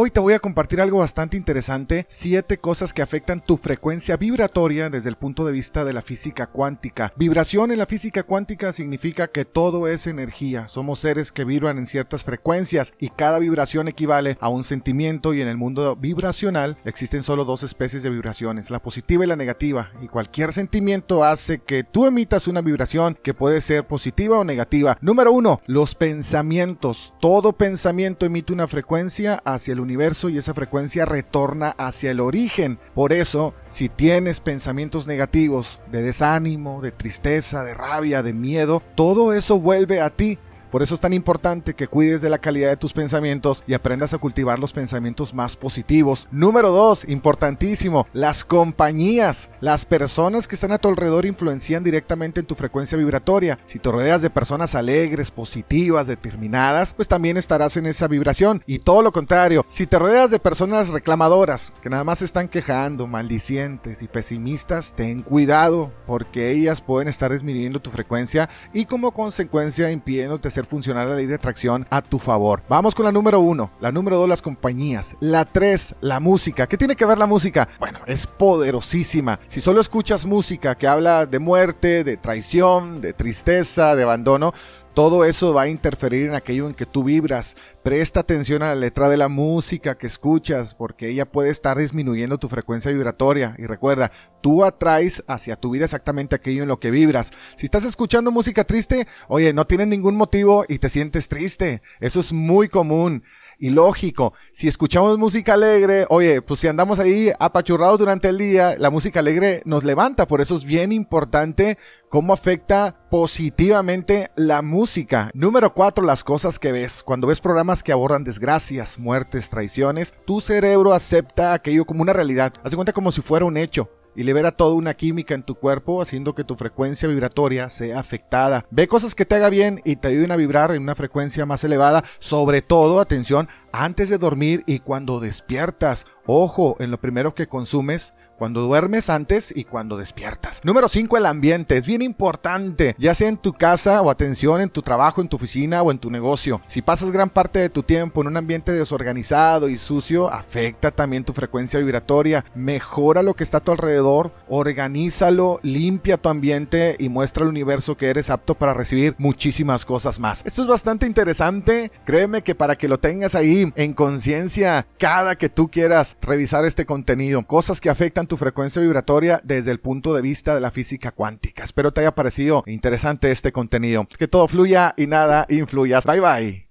Hoy te voy a compartir algo bastante interesante, siete cosas que afectan tu frecuencia vibratoria desde el punto de vista de la física cuántica. Vibración en la física cuántica significa que todo es energía, somos seres que vibran en ciertas frecuencias y cada vibración equivale a un sentimiento y en el mundo vibracional existen solo dos especies de vibraciones, la positiva y la negativa, y cualquier sentimiento hace que tú emitas una vibración que puede ser positiva o negativa. Número uno, los pensamientos. Todo pensamiento emite una frecuencia hacia el universo y esa frecuencia retorna hacia el origen. Por eso, si tienes pensamientos negativos de desánimo, de tristeza, de rabia, de miedo, todo eso vuelve a ti por eso es tan importante que cuides de la calidad de tus pensamientos y aprendas a cultivar los pensamientos más positivos. Número 2, importantísimo, las compañías. Las personas que están a tu alrededor influencian directamente en tu frecuencia vibratoria. Si te rodeas de personas alegres, positivas, determinadas, pues también estarás en esa vibración. Y todo lo contrario, si te rodeas de personas reclamadoras, que nada más están quejando, maldicientes y pesimistas, ten cuidado, porque ellas pueden estar disminuyendo tu frecuencia y como consecuencia impidiéndote funcionar la ley de atracción a tu favor. Vamos con la número uno. La número dos, las compañías. La tres, la música. ¿Qué tiene que ver la música? Bueno, es poderosísima. Si solo escuchas música que habla de muerte, de traición, de tristeza, de abandono, todo eso va a interferir en aquello en que tú vibras. Presta atención a la letra de la música que escuchas, porque ella puede estar disminuyendo tu frecuencia vibratoria. Y recuerda, tú atraes hacia tu vida exactamente aquello en lo que vibras. Si estás escuchando música triste, oye, no tienes ningún motivo y te sientes triste. Eso es muy común y lógico. Si escuchamos música alegre, oye, pues si andamos ahí apachurrados durante el día, la música alegre nos levanta. Por eso es bien importante cómo afecta positivamente la música. Número 4, las cosas que ves. Cuando ves programas que abordan desgracias, muertes, traiciones, tu cerebro acepta aquello como una realidad. Haz cuenta como si fuera un hecho y libera toda una química en tu cuerpo haciendo que tu frecuencia vibratoria sea afectada. Ve cosas que te haga bien y te ayuden a vibrar en una frecuencia más elevada, sobre todo, atención, antes de dormir y cuando despiertas. Ojo, en lo primero que consumes cuando duermes antes y cuando despiertas. Número 5, el ambiente. Es bien importante, ya sea en tu casa o atención, en tu trabajo, en tu oficina o en tu negocio. Si pasas gran parte de tu tiempo en un ambiente desorganizado y sucio, afecta también tu frecuencia vibratoria. Mejora lo que está a tu alrededor, organízalo, limpia tu ambiente y muestra al universo que eres apto para recibir muchísimas cosas más. Esto es bastante interesante. Créeme que para que lo tengas ahí en conciencia cada que tú quieras revisar este contenido, cosas que afectan tu frecuencia vibratoria desde el punto de vista de la física cuántica. Espero te haya parecido interesante este contenido. Que todo fluya y nada influyas. Bye bye.